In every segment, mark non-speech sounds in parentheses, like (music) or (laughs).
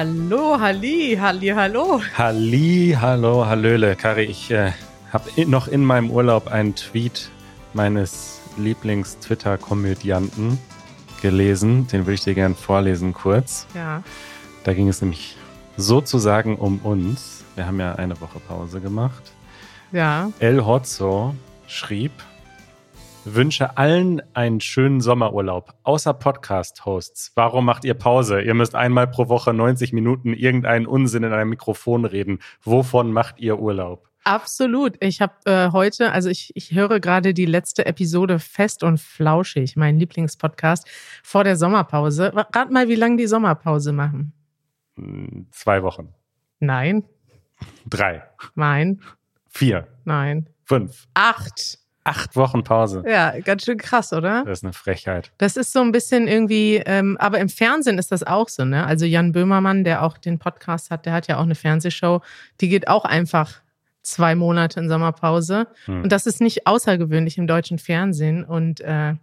Hallo, Halli, Halli, hallo. Halli, hallo, hallöle. Kari, ich äh, habe noch in meinem Urlaub einen Tweet meines Lieblings-Twitter-Komödianten gelesen. Den will ich dir gerne vorlesen kurz. Ja. Da ging es nämlich sozusagen um uns. Wir haben ja eine Woche Pause gemacht. Ja. El Hotzo schrieb, wünsche allen einen schönen Sommerurlaub, außer Podcast-Hosts. Warum macht ihr Pause? Ihr müsst einmal pro Woche 90 Minuten irgendeinen Unsinn in einem Mikrofon reden. Wovon macht ihr Urlaub? Absolut. Ich habe äh, heute, also ich, ich höre gerade die letzte Episode Fest und Flauschig, mein Lieblingspodcast, vor der Sommerpause. Rat mal, wie lange die Sommerpause machen. Hm, Zwei Wochen. Nein, Drei. nein, Vier. nein. Fünf. Acht. Acht Wochen Pause. Ja, ganz schön krass, oder? Das ist eine Frechheit. Das ist so ein bisschen irgendwie, ähm, aber im Fernsehen ist das auch so, ne? Also Jan Böhmermann, der auch den Podcast hat, der hat ja auch eine Fernsehshow, die geht auch einfach zwei Monate in Sommerpause. Hm. Und das ist nicht außergewöhnlich im deutschen Fernsehen. Und äh,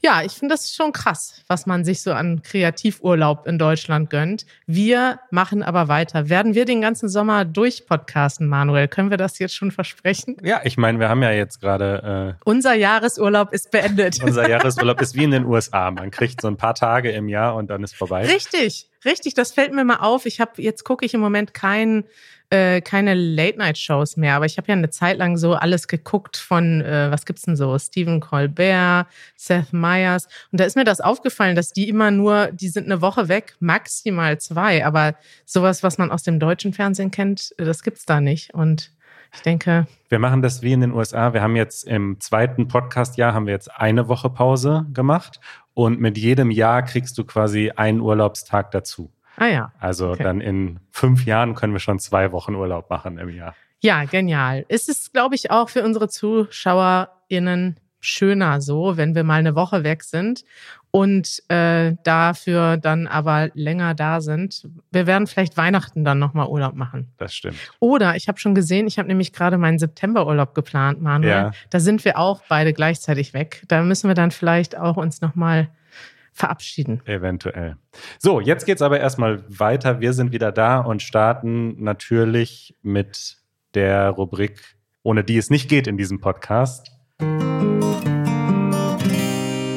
ja, ich finde das schon krass, was man sich so an Kreativurlaub in Deutschland gönnt. Wir machen aber weiter. Werden wir den ganzen Sommer durchpodcasten, Manuel? Können wir das jetzt schon versprechen? Ja, ich meine, wir haben ja jetzt gerade Unser Jahresurlaub ist beendet. äh, unser (laughs) Jahresurlaub ist wie in den USA. Man kriegt so ein paar Tage im Jahr und dann ist vorbei. Richtig, richtig. Das fällt mir mal auf. Ich habe jetzt gucke ich im Moment kein, äh, keine Late-Night-Shows mehr, aber ich habe ja eine Zeit lang so alles geguckt von, äh, was gibt's denn so? Stephen Colbert, Seth Meyers. Und da ist mir das aufgefallen, dass die immer nur, die sind eine Woche weg, maximal zwei. Aber sowas, was man aus dem deutschen Fernsehen kennt, das gibt's da nicht. Und ich denke, Wir machen das wie in den USA. Wir haben jetzt im zweiten Podcast-Jahr haben wir jetzt eine Woche Pause gemacht und mit jedem Jahr kriegst du quasi einen Urlaubstag dazu. ah ja. Also Okay. dann in fünf Jahren können wir schon zwei Wochen Urlaub machen im Jahr. Ja, genial. Es ist, glaube ich, auch für unsere ZuschauerInnen schöner so, wenn wir mal eine Woche weg sind und äh, dafür dann aber länger da sind. Wir werden vielleicht Weihnachten dann nochmal Urlaub machen. Das stimmt. Oder ich habe schon gesehen, ich habe nämlich gerade meinen Septemberurlaub geplant, Manuel. Ja. Da sind wir auch beide gleichzeitig weg. Da müssen wir dann vielleicht auch uns nochmal verabschieden. Eventuell. So, jetzt geht's aber erstmal weiter. Wir sind wieder da und starten natürlich mit der Rubrik, ohne die es nicht geht in diesem Podcast.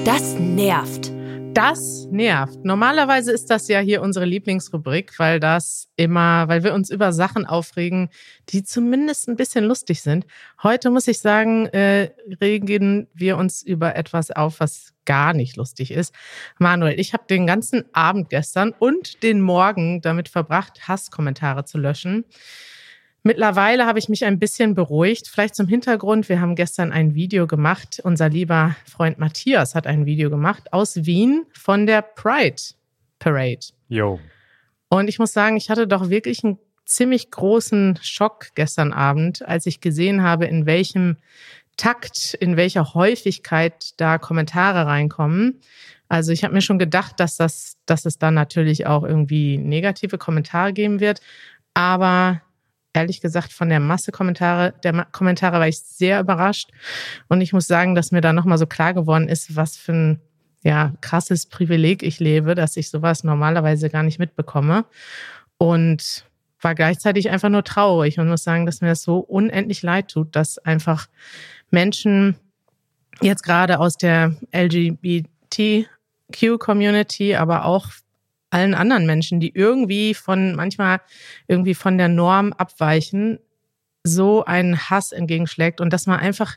Das nervt. Das nervt. Normalerweise ist das ja hier unsere Lieblingsrubrik, weil das immer, weil wir uns über Sachen aufregen, die zumindest ein bisschen lustig sind. Heute muss ich sagen, äh, regen wir uns über etwas auf, was gar nicht lustig ist. Manuel, ich habe den ganzen Abend gestern und den Morgen damit verbracht, Hasskommentare zu löschen. Mittlerweile habe ich mich ein bisschen beruhigt. Vielleicht zum Hintergrund. Wir haben gestern ein Video gemacht. Unser lieber Freund Matthias hat ein Video gemacht aus Wien von der Pride Parade. Jo. Und ich muss sagen, ich hatte doch wirklich einen ziemlich großen Schock gestern Abend, als ich gesehen habe, in welchem Takt, in welcher Häufigkeit da Kommentare reinkommen. Also ich habe mir schon gedacht, dass das, dass es dann natürlich auch irgendwie negative Kommentare geben wird. Aber ehrlich gesagt, von der Masse Kommentare, der Ma Kommentare war ich sehr überrascht. Und ich muss sagen, dass mir da nochmal so klar geworden ist, was für ein ja, krasses Privileg ich lebe, dass ich sowas normalerweise gar nicht mitbekomme. Und war gleichzeitig einfach nur traurig und muss sagen, dass mir das so unendlich leid tut, dass einfach Menschen jetzt gerade aus der LGBTQ-Community, aber auch allen anderen Menschen, die irgendwie von, manchmal irgendwie von der Norm abweichen, so einen Hass entgegenschlägt und dass man einfach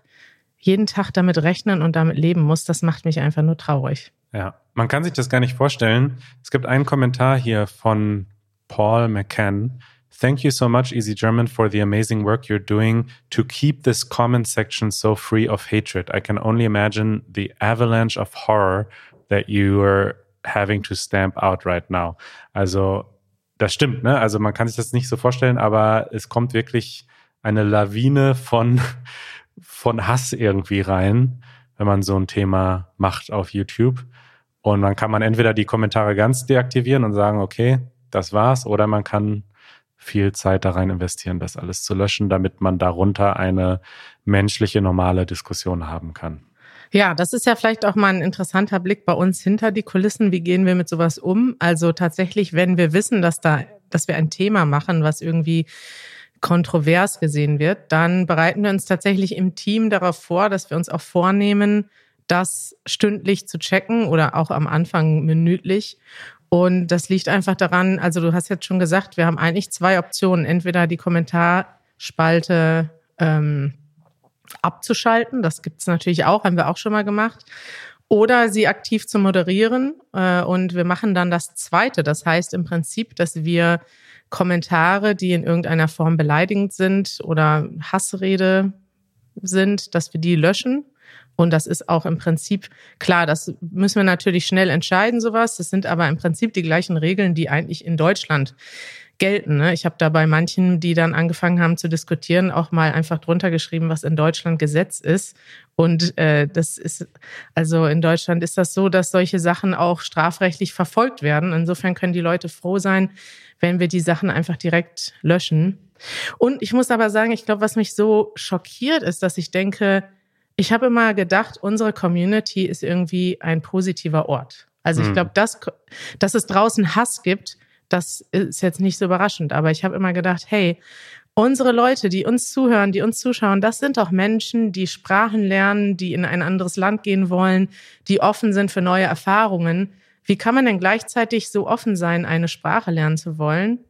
jeden Tag damit rechnen und damit leben muss, das macht mich einfach nur traurig. Ja, man kann sich das gar nicht vorstellen. Es gibt einen Kommentar hier von Paul McCann. Thank you so much, Easy German, for the amazing work you're doing to keep this comment section so free of hatred. I can only imagine the avalanche of horror that you are having to stamp out right now. Also, das stimmt, ne? Also, man kann sich das nicht so vorstellen, aber es kommt wirklich eine Lawine von, (laughs) von Hass irgendwie rein, wenn man so ein Thema macht auf YouTube. Und dann kann man entweder die Kommentare ganz deaktivieren und sagen, okay, das war's, oder man kann viel Zeit da rein investieren, das alles zu löschen, damit man darunter eine menschliche, normale Diskussion haben kann. Ja, das ist ja vielleicht auch mal ein interessanter Blick bei uns hinter die Kulissen. Wie gehen wir mit sowas um? Also tatsächlich, wenn wir wissen, dass da, dass wir ein Thema machen, was irgendwie kontrovers gesehen wird, dann bereiten wir uns tatsächlich im Team darauf vor, dass wir uns auch vornehmen, das stündlich zu checken oder auch am Anfang minütlich. Und das liegt einfach daran, also du hast jetzt schon gesagt, wir haben eigentlich zwei Optionen. Entweder die Kommentarspalte ähm, abzuschalten, das gibt's natürlich auch, haben wir auch schon mal gemacht. Oder sie aktiv zu moderieren. Äh, und wir machen dann das Zweite. Das heißt im Prinzip, dass wir Kommentare, die in irgendeiner Form beleidigend sind oder Hassrede sind, dass wir die löschen und das ist auch im Prinzip klar, das müssen wir natürlich schnell entscheiden, sowas. Das sind aber im Prinzip die gleichen Regeln, die eigentlich in Deutschland gelten. Ne? Ich habe da bei manchen, die dann angefangen haben zu diskutieren, auch mal einfach drunter geschrieben, was in Deutschland Gesetz ist. Und äh, das ist, also in Deutschland ist das so, dass solche Sachen auch strafrechtlich verfolgt werden. Insofern können die Leute froh sein, wenn wir die Sachen einfach direkt löschen. Und ich muss aber sagen, ich glaube, was mich so schockiert ist, dass ich denke, ich habe immer gedacht, unsere Community ist irgendwie ein positiver Ort. Also ich hm. glaube, dass, dass es draußen Hass gibt, das ist jetzt nicht so überraschend. Aber ich habe immer gedacht, hey, unsere Leute, die uns zuhören, die uns zuschauen, das sind doch Menschen, die Sprachen lernen, die in ein anderes Land gehen wollen, die offen sind für neue Erfahrungen. Wie kann man denn gleichzeitig so offen sein, eine Sprache lernen zu wollen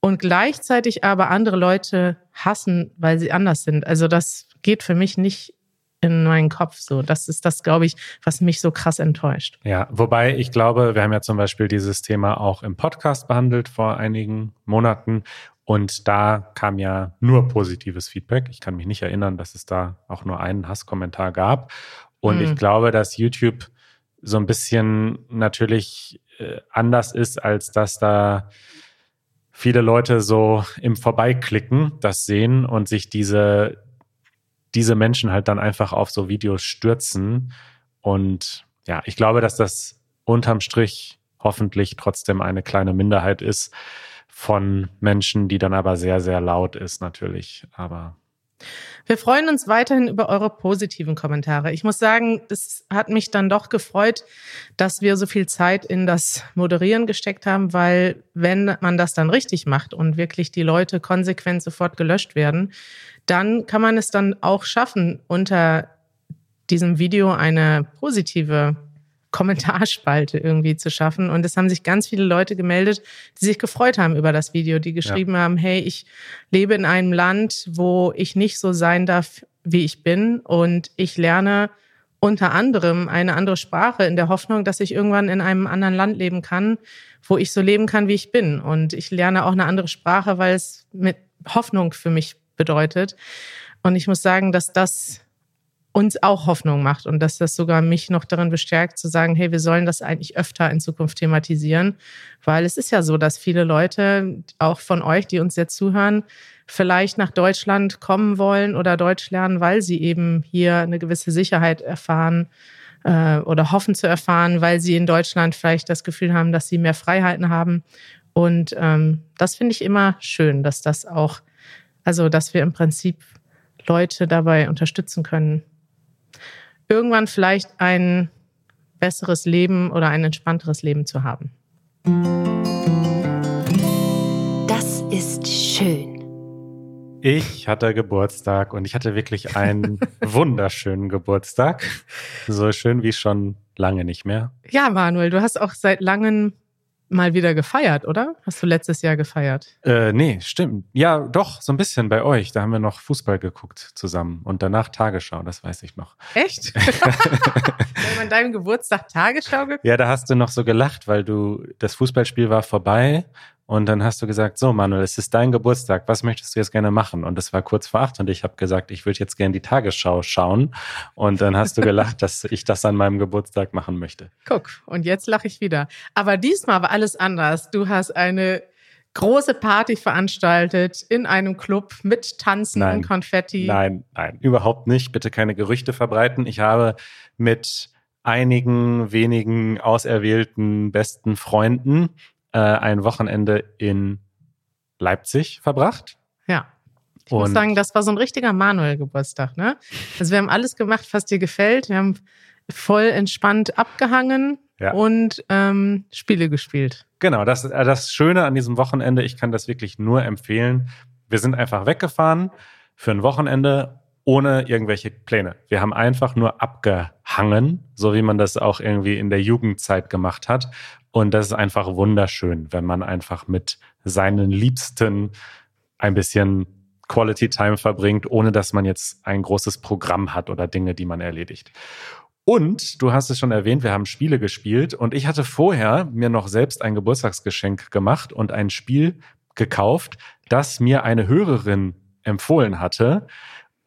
und gleichzeitig aber andere Leute hassen, weil sie anders sind? Also das geht für mich nicht in meinen Kopf. So, das ist das, glaube ich, was mich so krass enttäuscht. Ja, wobei ich glaube, wir haben ja zum Beispiel dieses Thema auch im Podcast behandelt vor einigen Monaten. Und da kam ja nur positives Feedback. Ich kann mich nicht erinnern, dass es da auch nur einen Hasskommentar gab. Und mhm. ich glaube, dass YouTube so ein bisschen natürlich äh, anders ist, als dass da viele Leute so im Vorbeiklicken das sehen und sich diese diese Menschen halt dann einfach auf so Videos stürzen. Und ja, ich glaube, dass das unterm Strich hoffentlich trotzdem eine kleine Minderheit ist von Menschen, die dann aber sehr, sehr laut ist natürlich. Aber wir freuen uns weiterhin über eure positiven Kommentare. Ich muss sagen, es hat mich dann doch gefreut, dass wir so viel Zeit in das Moderieren gesteckt haben, weil wenn man das dann richtig macht und wirklich die Leute konsequent sofort gelöscht werden, dann kann man es dann auch schaffen, unter diesem Video eine positive Kommentarspalte irgendwie zu schaffen. Und es haben sich ganz viele Leute gemeldet, die sich gefreut haben über das Video, die geschrieben ja. haben, hey, ich lebe in einem Land, wo ich nicht so sein darf, wie ich bin. Und ich lerne unter anderem eine andere Sprache in der Hoffnung, dass ich irgendwann in einem anderen Land leben kann, wo ich so leben kann, wie ich bin. Und ich lerne auch eine andere Sprache, weil es mit Hoffnung für mich bedeutet. Und ich muss sagen, dass das uns auch Hoffnung macht und dass das sogar mich noch darin bestärkt zu sagen, hey, wir sollen das eigentlich öfter in Zukunft thematisieren, weil es ist ja so, dass viele Leute, auch von euch, die uns jetzt zuhören, vielleicht nach Deutschland kommen wollen oder Deutsch lernen, weil sie eben hier eine gewisse Sicherheit erfahren äh, oder hoffen zu erfahren, weil sie in Deutschland vielleicht das Gefühl haben, dass sie mehr Freiheiten haben. Und ähm, das finde ich immer schön, dass das auch also, dass wir im Prinzip Leute dabei unterstützen können, irgendwann vielleicht ein besseres Leben oder ein entspannteres Leben zu haben. Das ist schön. Ich hatte Geburtstag und ich hatte wirklich einen (laughs) wunderschönen Geburtstag. So schön wie schon lange nicht mehr. Ja, Manuel, du hast auch seit langem mal wieder gefeiert, oder? Hast du letztes Jahr gefeiert? Äh, nee, stimmt. Ja, doch, so ein bisschen bei euch. Da haben wir noch Fußball geguckt zusammen und danach Tagesschau, das weiß ich noch. Echt? (laughs) wir haben an deinem Geburtstag Tagesschau geguckt? Ja, da hast du noch so gelacht, weil du, das Fußballspiel war vorbei und dann hast du gesagt, so Manuel, es ist dein Geburtstag, was möchtest du jetzt gerne machen? Und es war kurz vor acht und ich habe gesagt, ich würde jetzt gerne die Tagesschau schauen. Und dann hast du gelacht, (laughs) dass ich das an meinem Geburtstag machen möchte. Guck, und jetzt lache ich wieder. Aber diesmal war alles anders. Du hast eine große Party veranstaltet in einem Club mit Tanzen nein, und Konfetti. Nein, nein, überhaupt nicht. Bitte keine Gerüchte verbreiten. Ich habe mit einigen wenigen auserwählten besten Freunden äh, ein Wochenende in Leipzig verbracht. Ja. Ich muss sagen, das war so ein richtiger Manuel-Geburtstag, ne? Also wir haben alles gemacht, was dir gefällt. Wir haben voll entspannt abgehangen Ja. und ähm, Spiele gespielt. Genau, das, äh, das Schöne an diesem Wochenende, ich kann das wirklich nur empfehlen. Wir sind einfach weggefahren für ein Wochenende ohne irgendwelche Pläne. Wir haben einfach nur abgehangen, so wie man das auch irgendwie in der Jugendzeit gemacht hat. Und das ist einfach wunderschön, wenn man einfach mit seinen Liebsten ein bisschen Quality Time verbringt, ohne dass man jetzt ein großes Programm hat oder Dinge, die man erledigt. Und du hast es schon erwähnt, wir haben Spiele gespielt und ich hatte vorher mir noch selbst ein Geburtstagsgeschenk gemacht und ein Spiel gekauft, das mir eine Hörerin empfohlen hatte.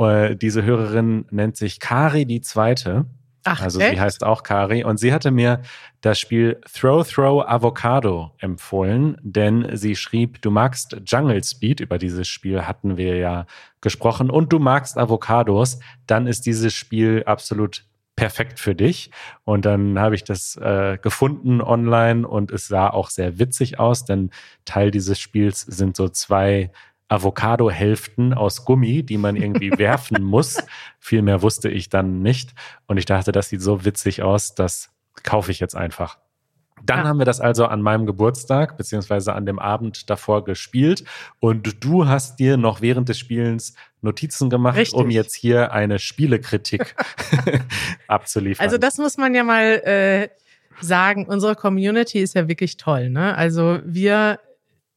Äh, Diese Hörerin nennt sich Kari die Zweite. Ach, Also echt? sie heißt auch Kari und sie hatte mir das Spiel Throw Throw Avocado empfohlen, denn sie schrieb, du magst Jungle Speed, über dieses Spiel hatten wir ja gesprochen, und du magst Avocados, dann ist dieses Spiel absolut perfekt für dich. Und dann habe ich das äh, gefunden online und es sah auch sehr witzig aus, denn Teil dieses Spiels sind so zwei Avocado-Hälften aus Gummi, die man irgendwie (laughs) werfen muss. Viel mehr wusste ich dann nicht. Und ich dachte, das sieht so witzig aus, das kaufe ich jetzt einfach. Dann Ja. haben wir das also an meinem Geburtstag beziehungsweise an dem Abend davor gespielt und du hast dir noch während des Spielens Notizen gemacht, Richtig. um jetzt hier eine Spielekritik (laughs) abzuliefern. Also das muss man ja mal äh, sagen. Unsere Community ist ja wirklich toll. Ne? Also wir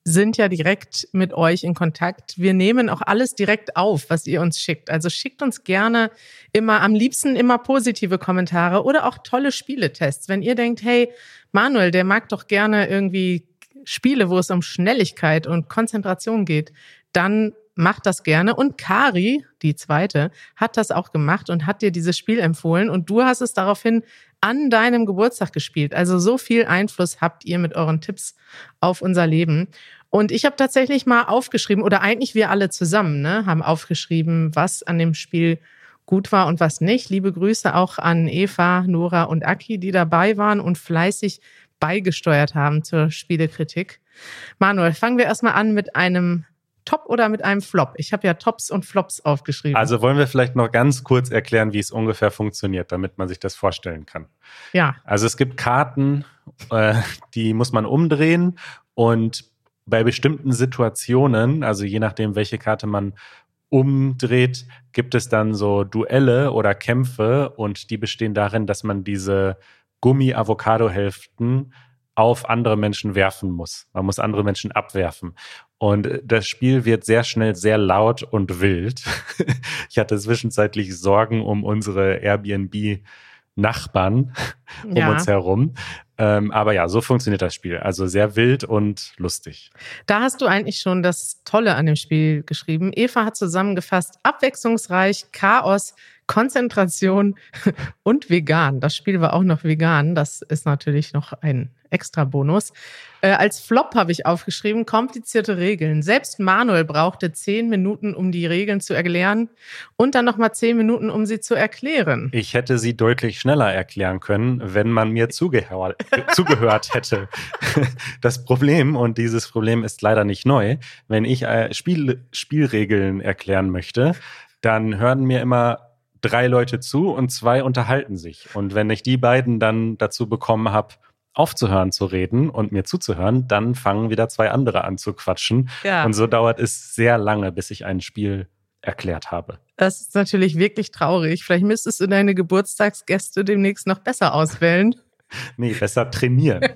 sind ja direkt mit euch in Kontakt. Wir nehmen auch alles direkt auf, was ihr uns schickt. Also schickt uns gerne immer, am liebsten immer positive Kommentare oder auch tolle Spieletests. Wenn ihr denkt, hey, Manuel, der mag doch gerne irgendwie Spiele, wo es um Schnelligkeit und Konzentration geht, dann macht das gerne. Und Kari, die zweite, hat das auch gemacht und hat dir dieses Spiel empfohlen und du hast es daraufhin an deinem Geburtstag gespielt. Also so viel Einfluss habt ihr mit euren Tipps auf unser Leben. Und ich habe tatsächlich mal aufgeschrieben, oder eigentlich wir alle zusammen, ne, haben aufgeschrieben, was an dem Spiel gut war und was nicht. Liebe Grüße auch an Eva, Nora und Aki, die dabei waren und fleißig beigesteuert haben zur Spielekritik. Manuel, fangen wir erstmal an mit einem Top oder mit einem Flop. Ich habe ja Tops und Flops aufgeschrieben. Also wollen wir vielleicht noch ganz kurz erklären, wie es ungefähr funktioniert, damit man sich das vorstellen kann. ja, Also es gibt Karten, äh, die muss man umdrehen und bei bestimmten Situationen, also je nachdem, welche Karte man umdreht, gibt es dann so Duelle oder Kämpfe und die bestehen darin, dass man diese Gummi-Avocado-Hälften auf andere Menschen werfen muss. Man muss andere Menschen abwerfen. Und das Spiel wird sehr schnell sehr laut und wild. (laughs) Ich hatte zwischenzeitlich Sorgen um unsere Airbnb-Nachbarn (laughs) um Ja. uns herum. Ähm, aber ja, so funktioniert das Spiel. Also sehr wild und lustig. Da hast du eigentlich schon das Tolle an dem Spiel geschrieben. Eva hat zusammengefasst, abwechslungsreich, Chaos, Konzentration und vegan. Das Spiel war auch noch vegan. Das ist natürlich noch ein extra Bonus. Äh, als Flop habe ich aufgeschrieben, komplizierte Regeln. Selbst Manuel brauchte zehn Minuten, um die Regeln zu erklären und dann nochmal zehn Minuten, um sie zu erklären. Ich hätte sie deutlich schneller erklären können, wenn man mir zugehör zugehört hätte. (laughs) Das Problem, und dieses Problem ist leider nicht neu, wenn ich äh, Spiel Spielregeln erklären möchte, dann hören mir immer drei Leute zu und zwei unterhalten sich. Und wenn ich die beiden dann dazu bekommen habe, aufzuhören zu reden und mir zuzuhören, dann fangen wieder zwei andere an zu quatschen. Ja. Und so dauert es sehr lange, bis ich ein Spiel erklärt habe. Das ist natürlich wirklich traurig. Vielleicht müsstest du deine Geburtstagsgäste demnächst noch besser auswählen. (laughs) Nee, besser trainieren. (laughs)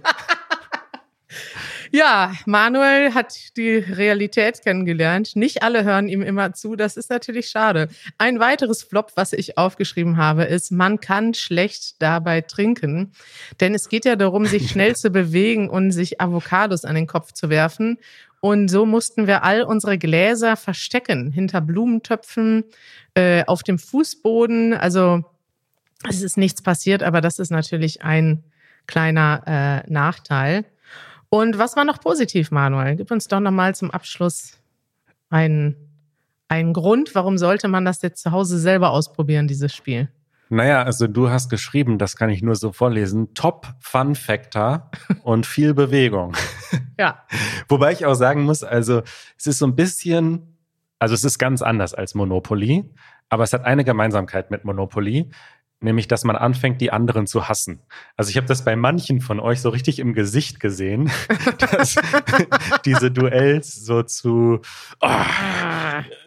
Ja, Manuel hat die Realität kennengelernt. Nicht alle hören ihm immer zu. Das ist natürlich schade. Ein weiteres Flop, was ich aufgeschrieben habe, ist, man kann schlecht dabei trinken. Denn es geht ja darum, sich (laughs) schnell zu bewegen und sich Avocados an den Kopf zu werfen. Und so mussten wir all unsere Gläser verstecken, hinter Blumentöpfen, äh, auf dem Fußboden. Also es ist nichts passiert, aber das ist natürlich ein kleiner äh, Nachteil. Und was war noch positiv, Manuel? Gib uns doch nochmal zum Abschluss einen, einen Grund, warum sollte man das jetzt zu Hause selber ausprobieren, dieses Spiel? Naja, also du hast geschrieben, das kann ich nur so vorlesen, Top Fun Factor und viel Bewegung. (laughs) Ja. Wobei ich auch sagen muss, also es ist so ein bisschen Also es ist ganz anders als Monopoly, aber es hat eine Gemeinsamkeit mit Monopoly, nämlich dass man anfängt, die anderen zu hassen. Also ich habe das bei manchen von euch so richtig im Gesicht gesehen, (laughs) dass (laughs) diese Duells so zu oh,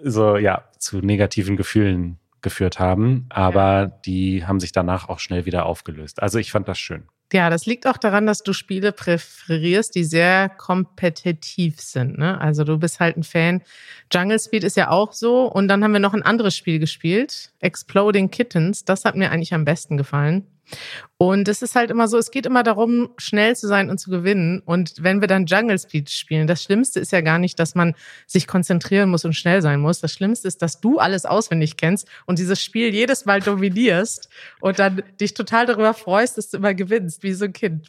so ja zu negativen Gefühlen geführt haben, aber die haben sich danach auch schnell wieder aufgelöst. Also ich fand das schön. Ja, das liegt auch daran, dass du Spiele präferierst, die sehr kompetitiv sind. Ne? Also du bist halt ein Fan. Jungle Speed ist ja auch so. Und dann haben wir noch ein anderes Spiel gespielt, Exploding Kittens. Das hat mir eigentlich am besten gefallen. Und es ist halt immer so, es geht immer darum, schnell zu sein und zu gewinnen. Und wenn wir dann Jungle Speed spielen, das Schlimmste ist ja gar nicht, dass man sich konzentrieren muss und schnell sein muss. Das Schlimmste ist, dass du alles auswendig kennst und dieses Spiel jedes Mal dominierst und dann dich total darüber freust, dass du immer gewinnst, wie so ein Kind.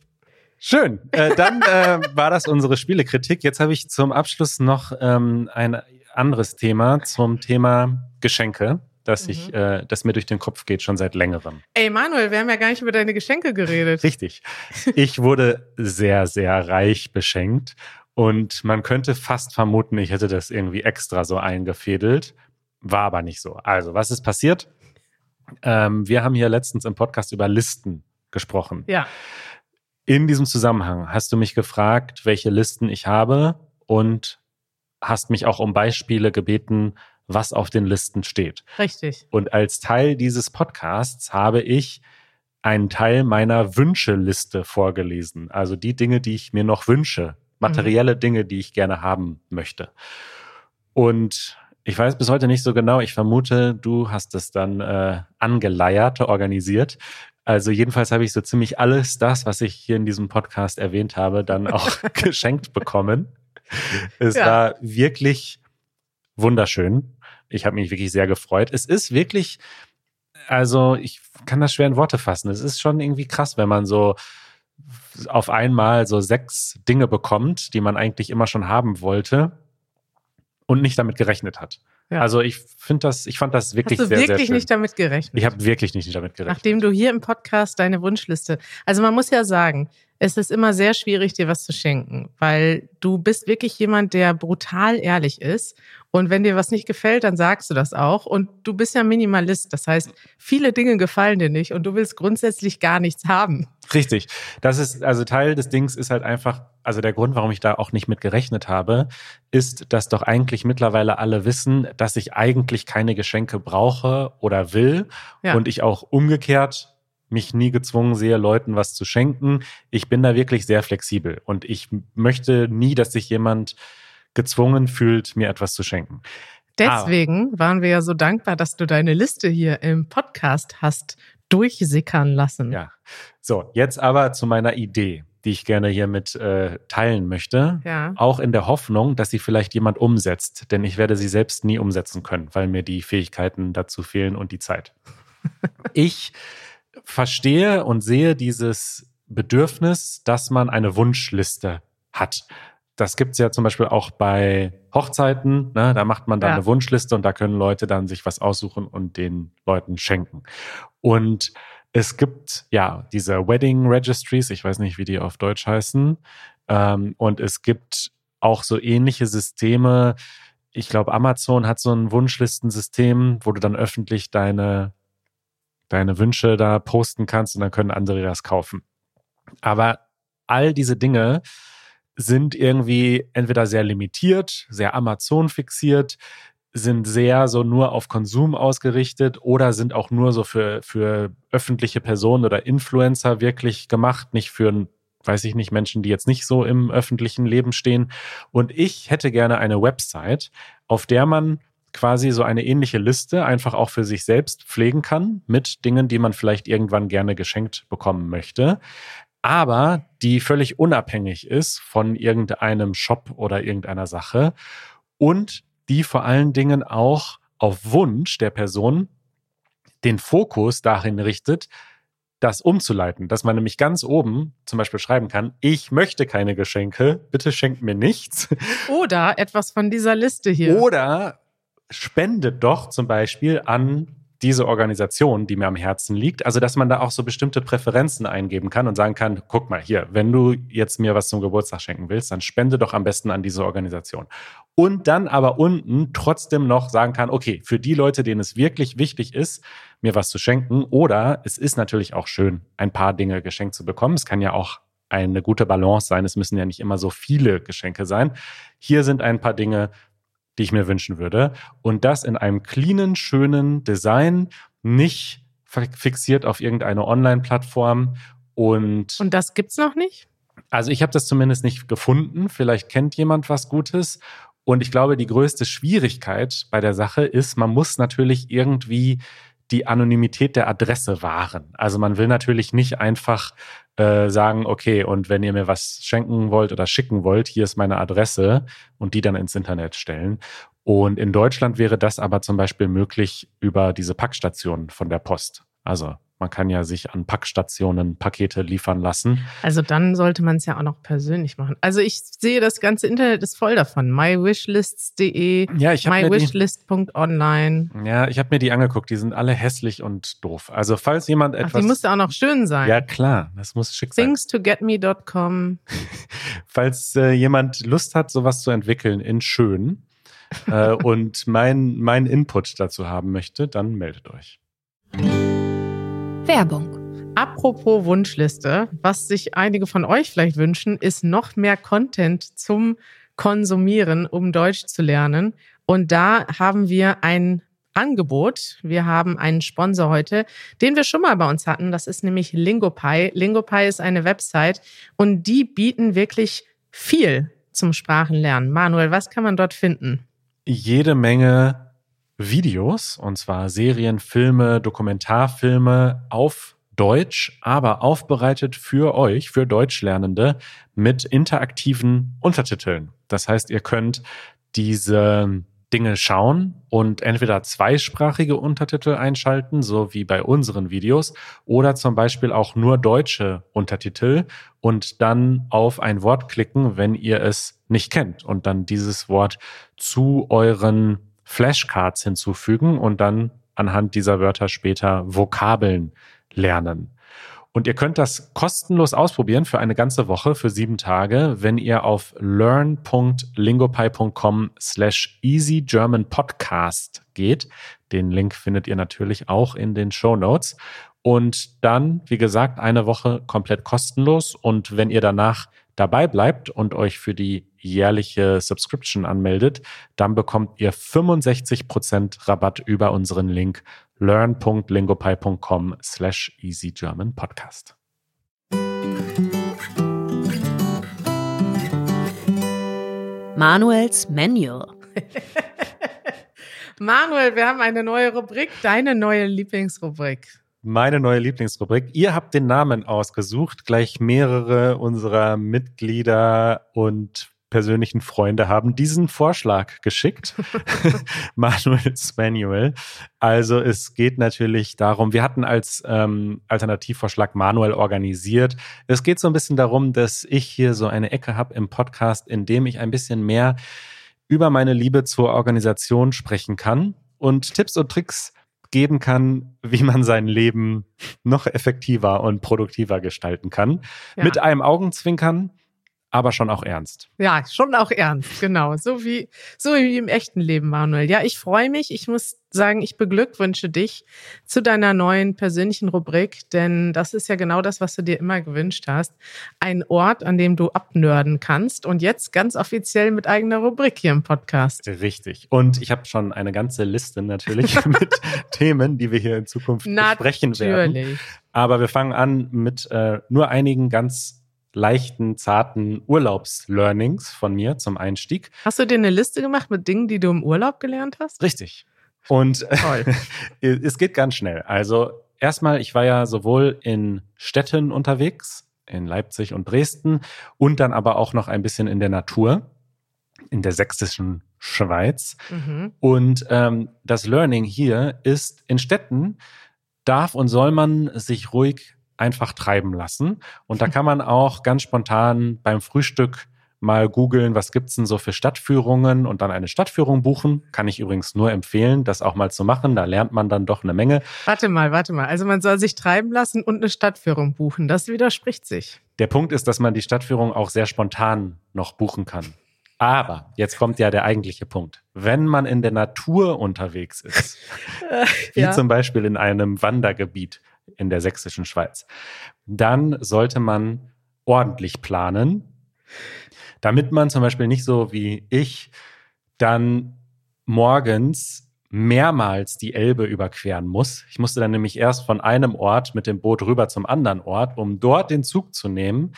Schön. Äh, dann äh, war das unsere Spielekritik. Jetzt habe ich zum Abschluss noch ähm, ein anderes Thema zum Thema Geschenke das, mhm. ich, äh, das mir durch den Kopf geht, schon seit längerem. Ey, Manuel, wir haben ja gar nicht über deine Geschenke geredet. Richtig. Ich wurde sehr, sehr reich beschenkt und man könnte fast vermuten, ich hätte das irgendwie extra so eingefädelt. War aber nicht so. Also, was ist passiert? Ähm, wir haben hier letztens im Podcast über Listen gesprochen. Ja. In diesem Zusammenhang hast du mich gefragt, welche Listen ich habe und hast mich auch um Beispiele gebeten, was auf den Listen steht. Richtig. Und als Teil dieses Podcasts habe ich einen Teil meiner Wünscheliste vorgelesen. Also die Dinge, die ich mir noch wünsche. Materielle mhm. Dinge, die ich gerne haben möchte. Und ich weiß bis heute nicht so genau. Ich vermute, du hast es dann äh, angeleiert, organisiert. Also jedenfalls habe ich so ziemlich alles das, was ich hier in diesem Podcast erwähnt habe, dann auch (laughs) geschenkt bekommen. Es ja. war wirklich wunderschön. Ich habe mich wirklich sehr gefreut. Es ist wirklich, also ich kann das schwer in Worte fassen. Es ist schon irgendwie krass, wenn man so auf einmal so sechs Dinge bekommt, die man eigentlich immer schon haben wollte und nicht damit gerechnet hat. Ja. Also ich finde das, ich fand das wirklich Hast du sehr, wirklich sehr schön. nicht damit gerechnet? Ich habe wirklich nicht damit gerechnet. Nachdem du hier im Podcast deine Wunschliste, also man muss ja sagen, es ist immer sehr schwierig, dir was zu schenken, weil du bist wirklich jemand, der brutal ehrlich ist. Und wenn dir was nicht gefällt, dann sagst du das auch. Und du bist ja Minimalist. Das heißt, viele Dinge gefallen dir nicht und du willst grundsätzlich gar nichts haben. Richtig. Das ist, also Teil des Dings ist halt einfach, also der Grund, warum ich da auch nicht mit gerechnet habe, ist, dass doch eigentlich mittlerweile alle wissen, dass ich eigentlich keine Geschenke brauche oder will. Ja. Und ich auch umgekehrt mich nie gezwungen sehe, Leuten was zu schenken. Ich bin da wirklich sehr flexibel und ich möchte nie, dass sich jemand gezwungen fühlt, mir etwas zu schenken. Deswegen Aber, waren wir ja so dankbar, dass du deine Liste hier im Podcast hast durchsickern lassen. Ja. So, jetzt aber zu meiner Idee, die ich gerne hier mit äh, teilen möchte. Ja. Auch in der Hoffnung, dass sie vielleicht jemand umsetzt. Denn ich werde sie selbst nie umsetzen können, weil mir die Fähigkeiten dazu fehlen und die Zeit. (laughs) ich verstehe und sehe dieses Bedürfnis, dass man eine Wunschliste hat. Das gibt's ja zum Beispiel auch bei Hochzeiten. Ne? Da macht man dann ja. eine Wunschliste und da können Leute dann sich was aussuchen und den Leuten schenken. Und es gibt ja diese Wedding Registries, ich weiß nicht, wie die auf Deutsch heißen. Ähm, und es gibt auch so ähnliche Systeme. Ich glaube, Amazon hat so ein Wunschlistensystem, wo du dann öffentlich deine deine Wünsche da posten kannst und dann können andere das kaufen. Aber all diese Dinge sind irgendwie entweder sehr limitiert, sehr Amazon fixiert, sind sehr so nur auf Konsum ausgerichtet oder sind auch nur so für, für öffentliche Personen oder Influencer wirklich gemacht, nicht für, weiß ich nicht, Menschen, die jetzt nicht so im öffentlichen Leben stehen. Und ich hätte gerne eine Website, auf der man quasi so eine ähnliche Liste einfach auch für sich selbst pflegen kann mit Dingen, die man vielleicht irgendwann gerne geschenkt bekommen möchte, aber die völlig unabhängig ist von irgendeinem Shop oder irgendeiner Sache und die vor allen Dingen auch auf Wunsch der Person den Fokus dahin richtet, das umzuleiten, dass man nämlich ganz oben zum Beispiel schreiben kann, ich möchte keine Geschenke, bitte schenkt mir nichts. Oder etwas von dieser Liste hier. Oder spendet doch zum Beispiel an diese Organisation, die mir am Herzen liegt. Also, dass man da auch so bestimmte Präferenzen eingeben kann und sagen kann, guck mal hier, wenn du jetzt mir was zum Geburtstag schenken willst, dann spende doch am besten an diese Organisation. Und dann aber unten trotzdem noch sagen kann, okay, für die Leute, denen es wirklich wichtig ist, mir was zu schenken. Oder es ist natürlich auch schön, ein paar Dinge geschenkt zu bekommen. Es kann ja auch eine gute Balance sein. Es müssen ja nicht immer so viele Geschenke sein. Hier sind ein paar Dinge, die ich mir wünschen würde. Und das in einem cleanen, schönen Design, nicht fixiert auf irgendeine Online-Plattform. Und, und das gibt's noch nicht? Also ich habe das zumindest nicht gefunden. Vielleicht kennt jemand was Gutes. Und ich glaube, die größte Schwierigkeit bei der Sache ist, man muss natürlich irgendwie die Anonymität der Adresse wahren. Also man will natürlich nicht einfach äh, sagen, okay, und wenn ihr mir was schenken wollt oder schicken wollt, hier ist meine Adresse und die dann ins Internet stellen. Und in Deutschland wäre das aber zum Beispiel möglich über diese Packstation von der Post. Also man kann ja sich an Packstationen Pakete liefern lassen. Also dann sollte man es ja auch noch persönlich machen. Also ich sehe, das ganze Internet ist voll davon. mywishlists.de, ja, mywishlist.online. Ja, ich habe mir die angeguckt. Die sind alle hässlich und doof. Also falls jemand etwas... Ach, die muss ja auch noch schön sein. Ja klar, das muss schick sein. Thingstogetme.com (laughs) Falls äh, jemand Lust hat, sowas zu entwickeln in schön äh, (laughs) und mein, mein Input dazu haben möchte, dann meldet euch. Werbung. Apropos Wunschliste, was sich einige von euch vielleicht wünschen, ist noch mehr Content zum Konsumieren, um Deutsch zu lernen. Und da haben wir ein Angebot. Wir haben einen Sponsor heute, den wir schon mal bei uns hatten. Das ist nämlich Lingopie. Lingopie ist eine Website und die bieten wirklich viel zum Sprachenlernen. Manuel, was kann man dort finden? Jede Menge Videos, und zwar Serien, Filme, Dokumentarfilme auf Deutsch, aber aufbereitet für euch, für Deutschlernende mit interaktiven Untertiteln. Das heißt, ihr könnt diese Dinge schauen und entweder zweisprachige Untertitel einschalten, so wie bei unseren Videos, oder zum Beispiel auch nur deutsche Untertitel und dann auf ein Wort klicken, wenn ihr es nicht kennt und dann dieses Wort zu euren Flashcards hinzufügen und dann anhand dieser Wörter später Vokabeln lernen. Und ihr könnt das kostenlos ausprobieren für eine ganze Woche, für sieben Tage, wenn ihr auf learn.lingopie.com slash easygermanpodcast geht. Den Link findet ihr natürlich auch in den Show Notes. Und dann, wie gesagt, eine Woche komplett kostenlos. Und wenn ihr danach dabei bleibt und euch für die jährliche Subscription anmeldet, dann bekommt ihr 65% Rabatt über unseren Link learn.lingopie.com slash easygermanpodcast. Manuels Manual. (laughs) Manuel, wir haben eine neue Rubrik, deine neue Lieblingsrubrik meine neue Lieblingsrubrik. Ihr habt den Namen ausgesucht. Gleich mehrere unserer Mitglieder und persönlichen Freunde haben diesen Vorschlag geschickt. (laughs) (laughs) Manuels Manual. Also es geht natürlich darum, wir hatten als ähm, Alternativvorschlag Manuel organisiert. Es geht so ein bisschen darum, dass ich hier so eine Ecke habe im Podcast, in dem ich ein bisschen mehr über meine Liebe zur Organisation sprechen kann und Tipps und Tricks geben kann, wie man sein Leben noch effektiver und produktiver gestalten kann. Ja. Mit einem Augenzwinkern aber schon auch ernst. Ja, schon auch ernst, genau. So wie, so wie im echten Leben, Manuel. Ja, ich freue mich. Ich muss sagen, ich beglückwünsche dich zu deiner neuen persönlichen Rubrik, denn das ist ja genau das, was du dir immer gewünscht hast. Ein Ort, an dem du abnörden kannst und jetzt ganz offiziell mit eigener Rubrik hier im Podcast. Richtig. Und ich habe schon eine ganze Liste natürlich (laughs) mit Themen, die wir hier in Zukunft besprechen werden. Natürlich. Aber wir fangen an mit äh, nur einigen ganz leichten, zarten Urlaubslearnings von mir zum Einstieg. Hast du dir eine Liste gemacht mit Dingen, die du im Urlaub gelernt hast? Richtig. Und (laughs) es geht ganz schnell. Also erstmal, ich war ja sowohl in Städten unterwegs, in Leipzig und Dresden, und dann aber auch noch ein bisschen in der Natur, in der sächsischen Schweiz. Mhm. Und ähm, das Learning hier ist, in Städten darf und soll man sich ruhig einfach treiben lassen. Und da (laughs) kann man auch ganz spontan beim Frühstück mal googeln, was gibt's denn so für Stadtführungen und dann eine Stadtführung buchen. Kann ich übrigens nur empfehlen, das auch mal zu machen. Da lernt man dann doch eine Menge. Warte mal, warte mal. Also man soll sich treiben lassen und eine Stadtführung buchen. Das widerspricht sich. Der Punkt ist, dass man die Stadtführung auch sehr spontan noch buchen kann. Aber jetzt kommt ja der eigentliche Punkt. Wenn man in der Natur unterwegs ist, (laughs) wie Ja. zum Beispiel in einem Wandergebiet in der sächsischen Schweiz, dann sollte man ordentlich planen, damit man zum Beispiel nicht so wie ich dann morgens mehrmals die Elbe überqueren muss. Ich musste dann nämlich erst von einem Ort mit dem Boot rüber zum anderen Ort, um dort den Zug zu nehmen,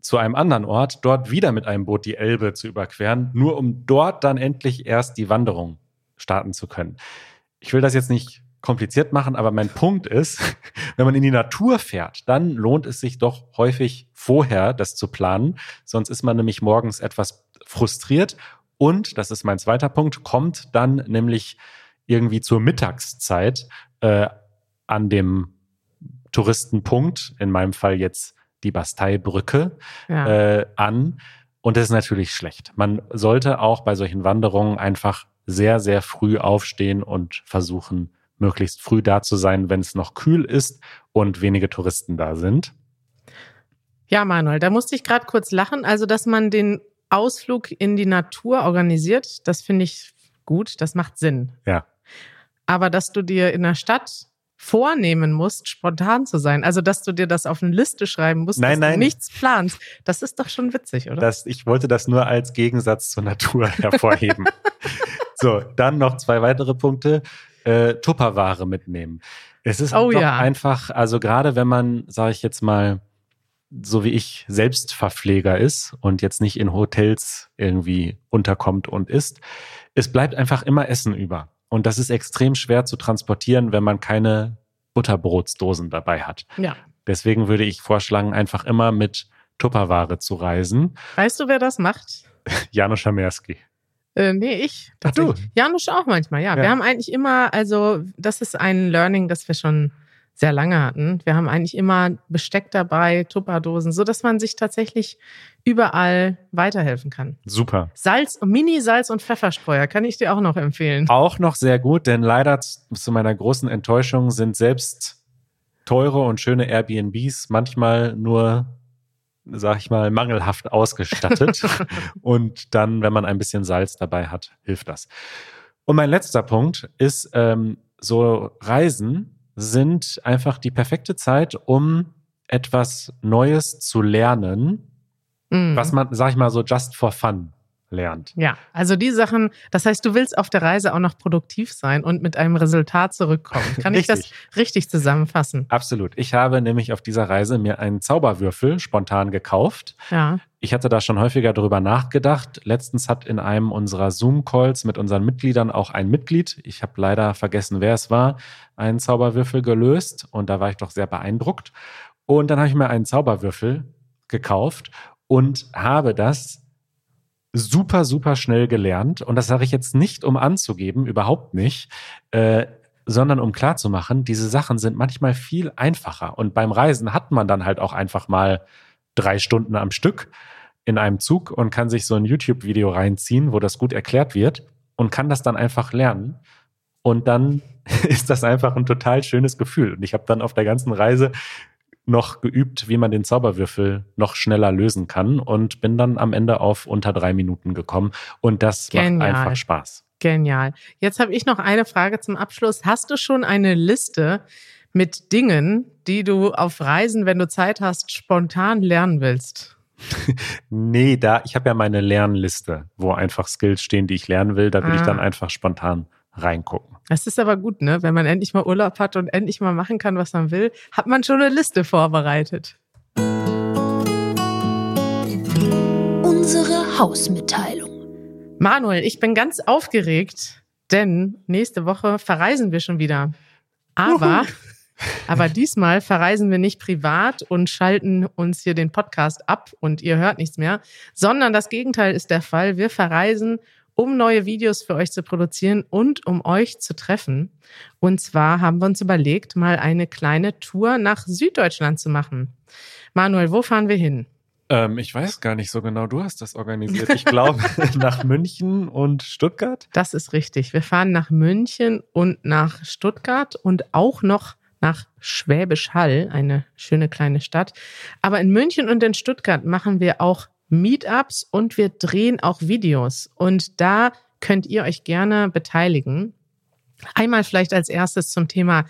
zu einem anderen Ort, dort wieder mit einem Boot die Elbe zu überqueren, nur um dort dann endlich erst die Wanderung starten zu können. Ich will das jetzt nicht kompliziert machen, aber mein Punkt ist, (laughs) wenn man in die Natur fährt, dann lohnt es sich doch häufig vorher, das zu planen. Sonst ist man nämlich morgens etwas frustriert. Und, das ist mein zweiter Punkt, kommt dann nämlich irgendwie zur Mittagszeit äh, an dem Touristenpunkt, in meinem Fall jetzt die Basteibrücke, Ja. äh, an. Und das ist natürlich schlecht. Man sollte auch bei solchen Wanderungen einfach sehr, sehr früh aufstehen und versuchen, möglichst früh da zu sein, wenn es noch kühl ist und wenige Touristen da sind. Ja, Manuel, da musste ich gerade kurz lachen. Also, dass man den Ausflug in die Natur organisiert, das finde ich gut, das macht Sinn. Ja. Aber dass du dir in der Stadt vornehmen musst, spontan zu sein, also dass du dir das auf eine Liste schreiben musst, Nein, dass nein. du nichts planst, das ist doch schon witzig, oder? Das, ich wollte das nur als Gegensatz zur Natur (laughs) hervorheben. (laughs) so, dann noch zwei weitere Punkte. Äh, Tupperware mitnehmen. Es ist Oh doch ja. einfach, also gerade wenn man, sage ich jetzt mal, so wie ich Selbstverpfleger ist und jetzt nicht in Hotels irgendwie unterkommt und isst, es bleibt einfach immer Essen über. Und das ist extrem schwer zu transportieren, wenn man keine Butterbrotsdosen dabei hat. ja. Deswegen würde ich vorschlagen, einfach immer mit Tupperware zu reisen. Weißt du, wer das macht? (laughs) Janusz Schamerski. Äh, nee, ich. Ach du. Janusz auch manchmal, ja. Ja. Wir haben eigentlich immer, also das ist ein Learning, das wir schon sehr lange hatten. Wir haben eigentlich immer Besteck dabei, Tupperdosen, so dass man sich tatsächlich überall weiterhelfen kann. Super. Salz, Mini-Salz- und Pfefferstreuer kann ich dir auch noch empfehlen. Auch noch sehr gut, denn leider zu meiner großen Enttäuschung sind selbst teure und schöne Airbnbs manchmal nur, sag ich mal, mangelhaft ausgestattet. (laughs) und dann, wenn man ein bisschen Salz dabei hat, hilft das. Und mein letzter Punkt ist, ähm, so Reisen sind einfach die perfekte Zeit, um etwas Neues zu lernen, Mhm. was man, sag ich mal, so just for fun lernt. Ja, also die Sachen, das heißt, du willst auf der Reise auch noch produktiv sein und mit einem Resultat zurückkommen. Kann ich das (laughs) Richtig. zusammenfassen? Absolut. Ich habe nämlich auf dieser Reise mir einen Zauberwürfel spontan gekauft. Ja. Ich hatte da schon häufiger drüber nachgedacht. Letztens hat in einem unserer Zoom-Calls mit unseren Mitgliedern auch ein Mitglied, ich habe leider vergessen, wer es war, einen Zauberwürfel gelöst und da war ich doch sehr beeindruckt. Und dann habe ich mir einen Zauberwürfel gekauft und habe das super, super schnell gelernt. Und das sage ich jetzt nicht, um anzugeben, überhaupt nicht, äh, sondern um klarzumachen, diese Sachen sind manchmal viel einfacher. Und beim Reisen hat man dann halt auch einfach mal drei Stunden am Stück in einem Zug und kann sich so ein YouTube-Video reinziehen, wo das gut erklärt wird und kann das dann einfach lernen. Und dann (laughs) ist das einfach ein total schönes Gefühl. Und ich habe dann auf der ganzen Reise noch geübt, wie man den Zauberwürfel noch schneller lösen kann und bin dann am Ende auf unter drei Minuten gekommen. Und das Genial. macht einfach Spaß. Genial. Jetzt habe ich noch eine Frage zum Abschluss. Hast du schon eine Liste mit Dingen, die du auf Reisen, wenn du Zeit hast, spontan lernen willst? (laughs) Nee, da, ich habe ja meine Lernliste, wo einfach Skills stehen, die ich lernen will. Da will ich Ah. dann einfach spontan reingucken. Das ist aber gut, ne? Wenn man endlich mal Urlaub hat und endlich mal machen kann, was man will, hat man schon eine Liste vorbereitet. Unsere Hausmitteilung. Manuel, ich bin ganz aufgeregt, denn nächste Woche verreisen wir schon wieder. Aber, aber diesmal verreisen wir nicht privat und schalten uns hier den Podcast ab und ihr hört nichts mehr, sondern das Gegenteil ist der Fall. Wir verreisen, um neue Videos für euch zu produzieren und um euch zu treffen. Und zwar haben wir uns überlegt, mal eine kleine Tour nach Süddeutschland zu machen. Manuel, wo fahren wir hin? Ähm, ich weiß gar nicht so genau, du hast das organisiert. Ich glaube (laughs) nach München und Stuttgart. Das ist richtig. Wir fahren nach München und nach Stuttgart und auch noch nach Schwäbisch Hall, eine schöne kleine Stadt. Aber in München und in Stuttgart machen wir auch Meetups und wir drehen auch Videos. Und da könnt ihr euch gerne beteiligen. Einmal vielleicht als erstes zum Thema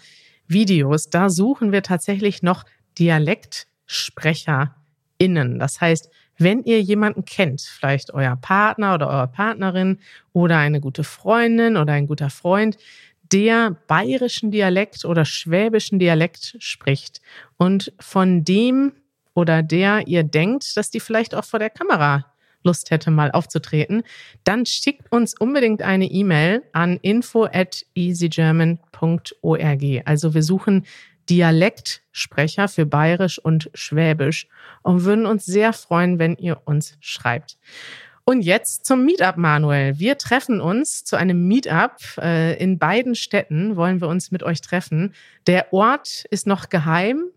Videos. Da suchen wir tatsächlich noch DialektsprecherInnen. Das heißt, wenn ihr jemanden kennt, vielleicht euer Partner oder eure Partnerin oder eine gute Freundin oder ein guter Freund, der bayerischen Dialekt oder schwäbischen Dialekt spricht und von dem oder der ihr denkt, dass die vielleicht auch vor der Kamera Lust hätte, mal aufzutreten, dann schickt uns unbedingt eine E-Mail an info at easygerman.org. Also wir suchen Dialektsprecher für Bayerisch und Schwäbisch und würden uns sehr freuen, wenn ihr uns schreibt. Und jetzt zum Meetup, Manuel. Wir treffen uns zu einem Meetup äh, in beiden Städten, wollen wir uns mit euch treffen. Der Ort ist noch geheim,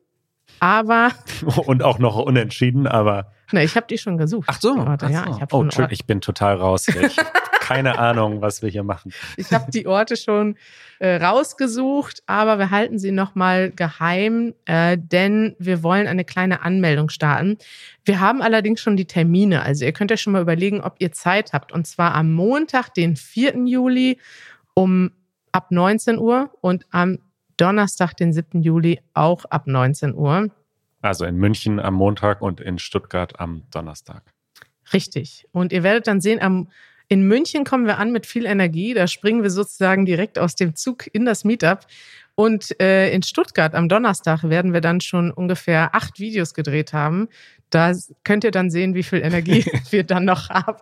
aber. (laughs) Und auch noch unentschieden, aber. Ne, ich habe die schon gesucht. Ach so. Orte, ach ja, so. ich, hab oh, schon Entschuldigung, ich bin total raus. Ich habe (laughs) keine Ahnung, was wir hier machen. Ich habe die Orte schon äh, rausgesucht, aber wir halten sie nochmal geheim, äh, denn wir wollen eine kleine Anmeldung starten. Wir haben allerdings schon die Termine, also ihr könnt ja schon mal überlegen, ob ihr Zeit habt. Und zwar am Montag, den 4. Juli um ab 19 Uhr und am Donnerstag, den 7. Juli auch ab 19 Uhr. Also in München am Montag und in Stuttgart am Donnerstag. Richtig. Und ihr werdet dann sehen, am in München kommen wir an mit viel Energie. Da springen wir sozusagen direkt aus dem Zug in das Meetup. Und äh, in Stuttgart am Donnerstag werden wir dann schon ungefähr acht Videos gedreht haben. Da könnt ihr dann sehen, wie viel Energie (laughs) wir dann noch haben.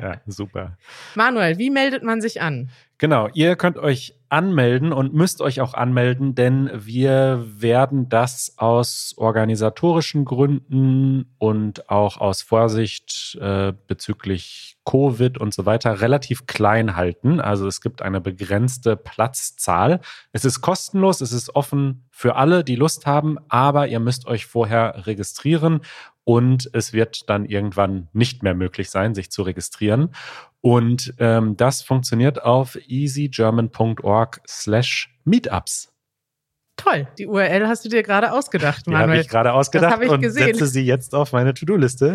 Ja, super. Manuel, wie meldet man sich an? Genau, ihr könnt euch anmelden und müsst euch auch anmelden, denn wir werden das aus organisatorischen Gründen und auch aus Vorsicht äh, bezüglich Covid und so weiter relativ klein halten. Also es gibt eine begrenzte Platzzahl. Es ist kostenlos, es ist offen für alle, die Lust haben, aber ihr müsst euch vorher registrieren und es wird dann irgendwann nicht mehr möglich sein, sich zu registrieren. Und ähm, das funktioniert auf easygerman.org slash meetups. Toll, die URL hast du dir gerade ausgedacht, Die habe Manuel. ich gerade ausgedacht hab ich und gesehen. setze sie jetzt auf meine To-Do-Liste.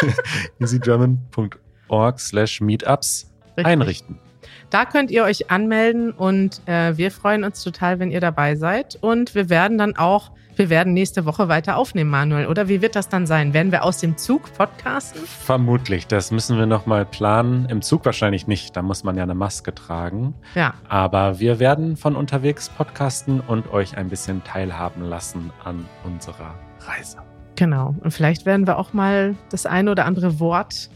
(laughs) easygerman.org slash meetups Richtig. einrichten. Da könnt ihr euch anmelden und äh, wir freuen uns total, wenn ihr dabei seid. Und wir werden dann auch, wir werden nächste Woche weiter aufnehmen, Manuel. Oder wie wird das dann sein? Werden wir aus dem Zug podcasten? Vermutlich, das müssen wir nochmal planen. Im Zug wahrscheinlich nicht, da muss man ja eine Maske tragen. Ja, Aber wir werden von unterwegs podcasten und euch ein bisschen teilhaben lassen an unserer Reise. genau. Und vielleicht werden wir auch mal das eine oder andere Wort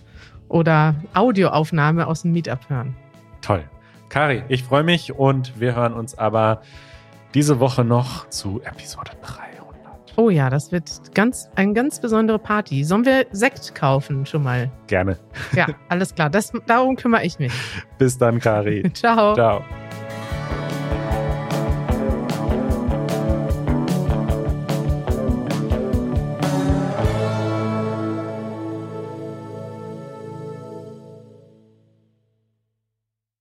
oder Audioaufnahme aus dem Meetup hören. Toll. Kari, ich freue mich und wir hören uns aber diese Woche noch zu Episode 300. Oh ja, das wird ganz, eine ganz besondere Party. Sollen wir Sekt kaufen schon mal? Gerne. Ja, (laughs) alles klar. Das, darum kümmere ich mich. Bis dann, Kari. (laughs) Ciao. Ciao.